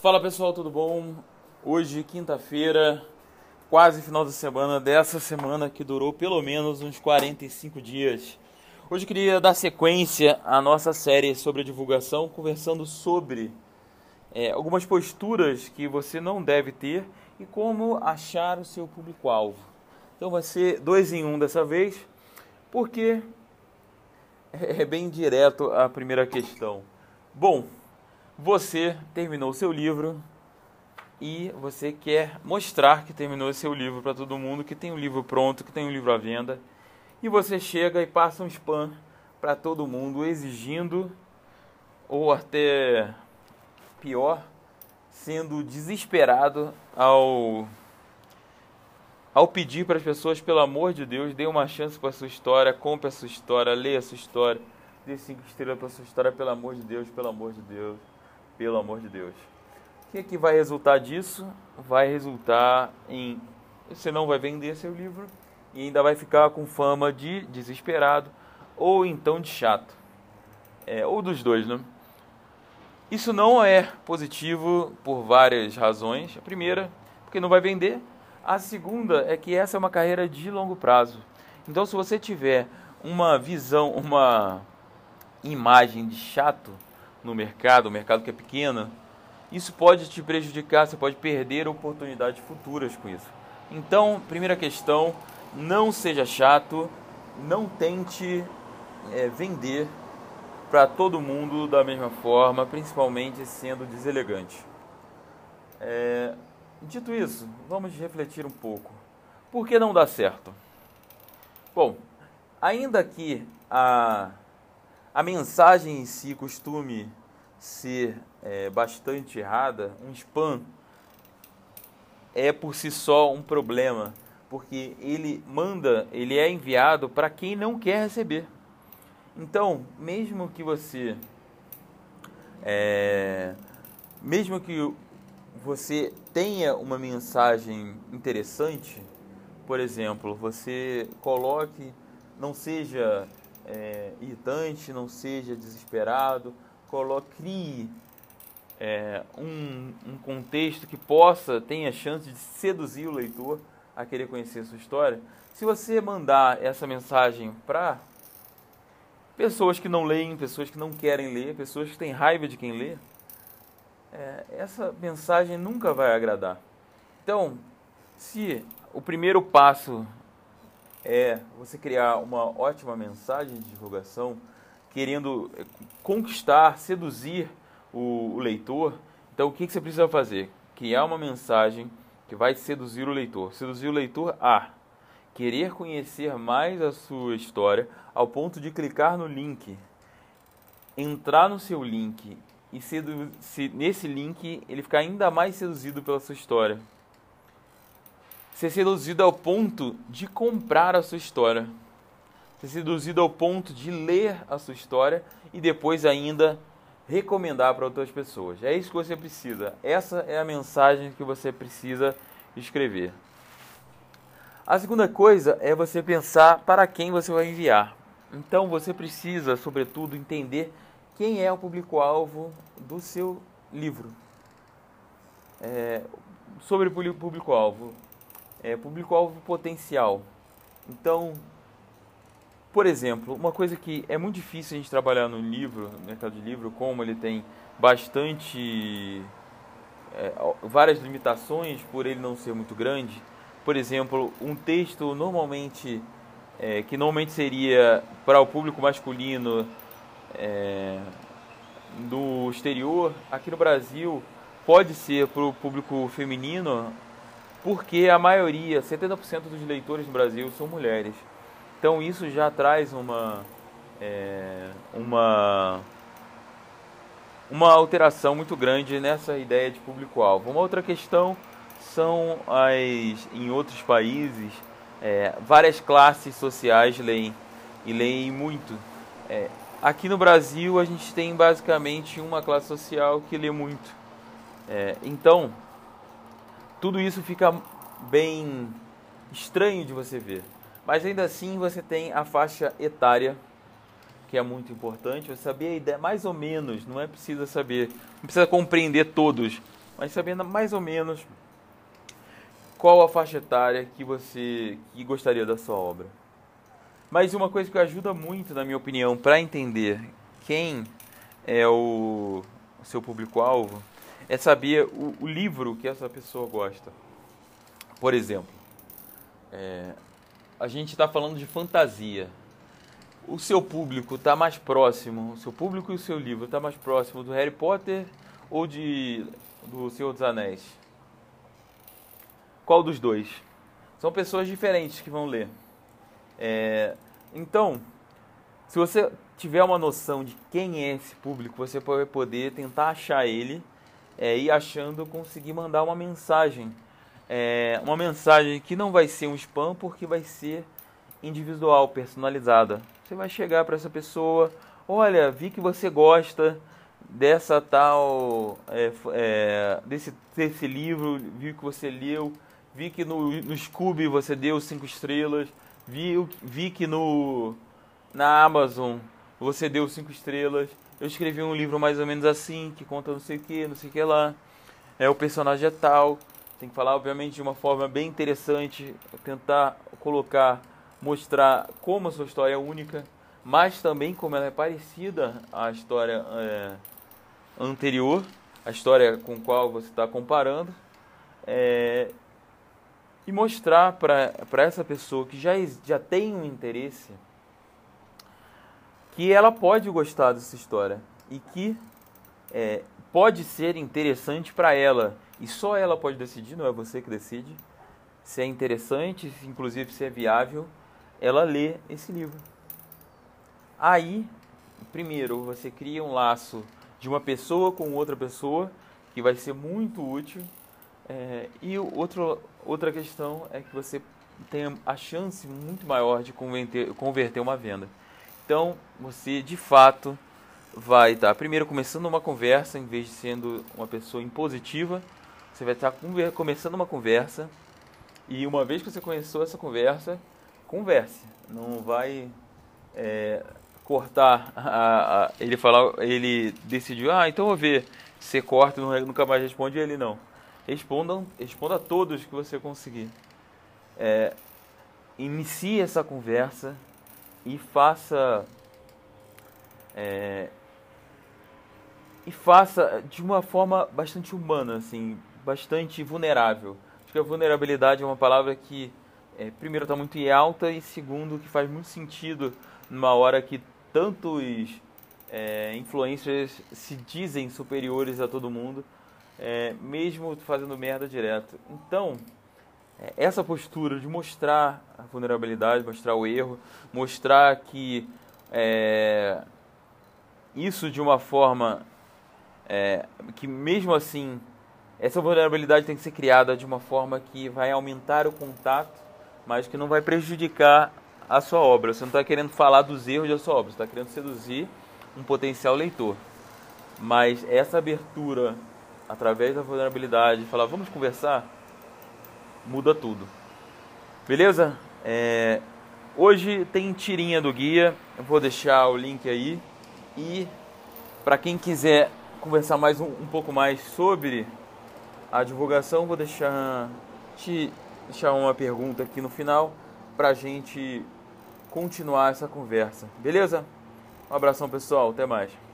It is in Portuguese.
Fala pessoal, tudo bom? Hoje, quinta-feira, quase final de semana dessa semana que durou pelo menos uns 45 dias. Hoje eu queria dar sequência à nossa série sobre divulgação, conversando sobre é, algumas posturas que você não deve ter e como achar o seu público-alvo. Então vai ser dois em um dessa vez, porque é bem direto a primeira questão. Bom, você terminou seu livro e você quer mostrar que terminou seu livro para todo mundo, que tem um livro pronto, que tem um livro à venda, e você chega e passa um spam para todo mundo exigindo ou até pior, sendo desesperado ao ao pedir para as pessoas, pelo amor de Deus, dê uma chance para a sua história, compre a sua história, leia a sua história, dê cinco estrelas para a sua história, pelo amor de Deus, pelo amor de Deus, pelo amor de Deus. O que, é que vai resultar disso? Vai resultar em você não vai vender seu livro e ainda vai ficar com fama de desesperado ou então de chato, é, ou dos dois, né? Isso não é positivo por várias razões. A primeira, porque não vai vender. A segunda é que essa é uma carreira de longo prazo. Então, se você tiver uma visão, uma imagem de chato no mercado, um mercado que é pequeno, isso pode te prejudicar, você pode perder oportunidades futuras com isso. Então, primeira questão, não seja chato, não tente é, vender para todo mundo da mesma forma, principalmente sendo deselegante. É, dito isso, vamos refletir um pouco. Por que não dá certo? Bom, ainda que a, a mensagem em si costume ser é, bastante errada, um spam é por si só um problema, porque ele manda, ele é enviado para quem não quer receber. Então, mesmo que você. É, mesmo que você tenha uma mensagem interessante, por exemplo, você coloque, não seja é, irritante, não seja desesperado, coloque, crie é, um, um contexto que possa, tenha chance de seduzir o leitor a querer conhecer a sua história. Se você mandar essa mensagem para pessoas que não leem, pessoas que não querem ler, pessoas que têm raiva de quem lê, é, essa mensagem nunca vai agradar. Então, se o primeiro passo é você criar uma ótima mensagem de divulgação, querendo é, conquistar, seduzir o, o leitor, então o que, que você precisa fazer? Criar uma mensagem que vai seduzir o leitor. Seduzir o leitor a querer conhecer mais a sua história ao ponto de clicar no link, entrar no seu link e se nesse link ele ficar ainda mais seduzido pela sua história. Ser seduzido ao ponto de comprar a sua história. Ser seduzido ao ponto de ler a sua história e depois ainda recomendar para outras pessoas. É isso que você precisa. Essa é a mensagem que você precisa escrever. A segunda coisa é você pensar para quem você vai enviar. Então você precisa, sobretudo, entender quem é o público-alvo do seu livro. É, sobre público-alvo, é, público-alvo potencial. Então, por exemplo, uma coisa que é muito difícil a gente trabalhar no livro, no mercado de livro, como ele tem bastante. É, várias limitações por ele não ser muito grande por exemplo, um texto normalmente é, que normalmente seria para o público masculino é, no exterior, aqui no Brasil pode ser para o público feminino, porque a maioria, 70% dos leitores no Brasil são mulheres. Então isso já traz uma é, uma uma alteração muito grande nessa ideia de público-alvo. Uma outra questão são as em outros países é, várias classes sociais leem e leem muito. É, aqui no Brasil a gente tem basicamente uma classe social que lê muito. É, então tudo isso fica bem estranho de você ver. Mas ainda assim você tem a faixa etária que é muito importante. Você saber a ideia mais ou menos, não é preciso saber, não precisa compreender todos mas sabendo mais ou menos qual a faixa etária que você que gostaria da sua obra. Mas uma coisa que ajuda muito, na minha opinião, para entender quem é o, o seu público-alvo é saber o, o, livro que essa pessoa gosta. Por exemplo, é, a gente está falando de fantasia. O seu público está mais próximo, o seu público e o seu livro está mais próximo do Harry Potter ou de do Senhor dos Anéis? Qual dos dois? São pessoas diferentes que vão ler. É, então, se você tiver uma noção de quem é esse público, você vai poder tentar achar ele é, e achando conseguir mandar uma mensagem. É, uma mensagem que não vai ser um spam, porque vai ser individual, personalizada. Você vai chegar para essa pessoa, olha, vi que você gosta dessa tal é, é, desse, desse livro, vi que você leu, vi que no, no Scooby você deu cinco estrelas, vi, vi que no na Amazon você deu cinco estrelas. Eu escrevi um livro mais ou menos assim, que conta não sei o que, não sei o que lá. É o personagem é tal. Tem que falar, obviamente, de uma forma bem interessante, tentar colocar, mostrar como a sua história é única, mas também como ela é parecida à história é, anterior, a história com qual você está comparando, é, e mostrar para essa pessoa que já, já tem um interesse que ela pode gostar dessa história e que é, pode ser interessante para ela e só ela pode decidir, não é você que decide, se é interessante, inclusive se é viável, ela lê esse livro. Aí, primeiro, você cria um laço de uma pessoa com outra pessoa, que vai ser muito útil. É, e outro, outra questão é que você tem a chance muito maior de converter, converter uma venda. Então, você de fato vai estar primeiro começando uma conversa, em vez de sendo uma pessoa impositiva, você vai estar começando uma conversa. E uma vez que você conheceu essa conversa, converse. Não vai é, cortar a, a, ele falar, ele decidiu, ah, então vou ver. Você corta e nunca mais responde ele não. Respondam, responda a todos que você conseguir. É, inicie essa conversa e faça é, e faça de uma forma bastante humana, assim, bastante vulnerável. Acho que a vulnerabilidade é uma palavra que, é, primeiro, está muito alta e, segundo, que faz muito sentido numa hora que tantos é, influencers se dizem superiores a todo mundo, é, mesmo fazendo merda direto. Então, essa postura de mostrar a vulnerabilidade, mostrar o erro, mostrar que é, isso de uma forma é, que mesmo assim essa vulnerabilidade tem que ser criada de uma forma que vai aumentar o contato, mas que não vai prejudicar a sua obra. Você não está querendo falar dos erros da sua obra, você está querendo seduzir um potencial leitor. Mas essa abertura, através da vulnerabilidade, falar vamos conversar, muda tudo. Beleza? É... Hoje tem tirinha do guia, eu vou deixar o link aí. E para quem quiser conversar mais um, um, pouco mais sobre a divulgação, vou deixar te deixar uma pergunta aqui no final para a gente continuar essa conversa. Beleza? Um abração, pessoal. Até mais.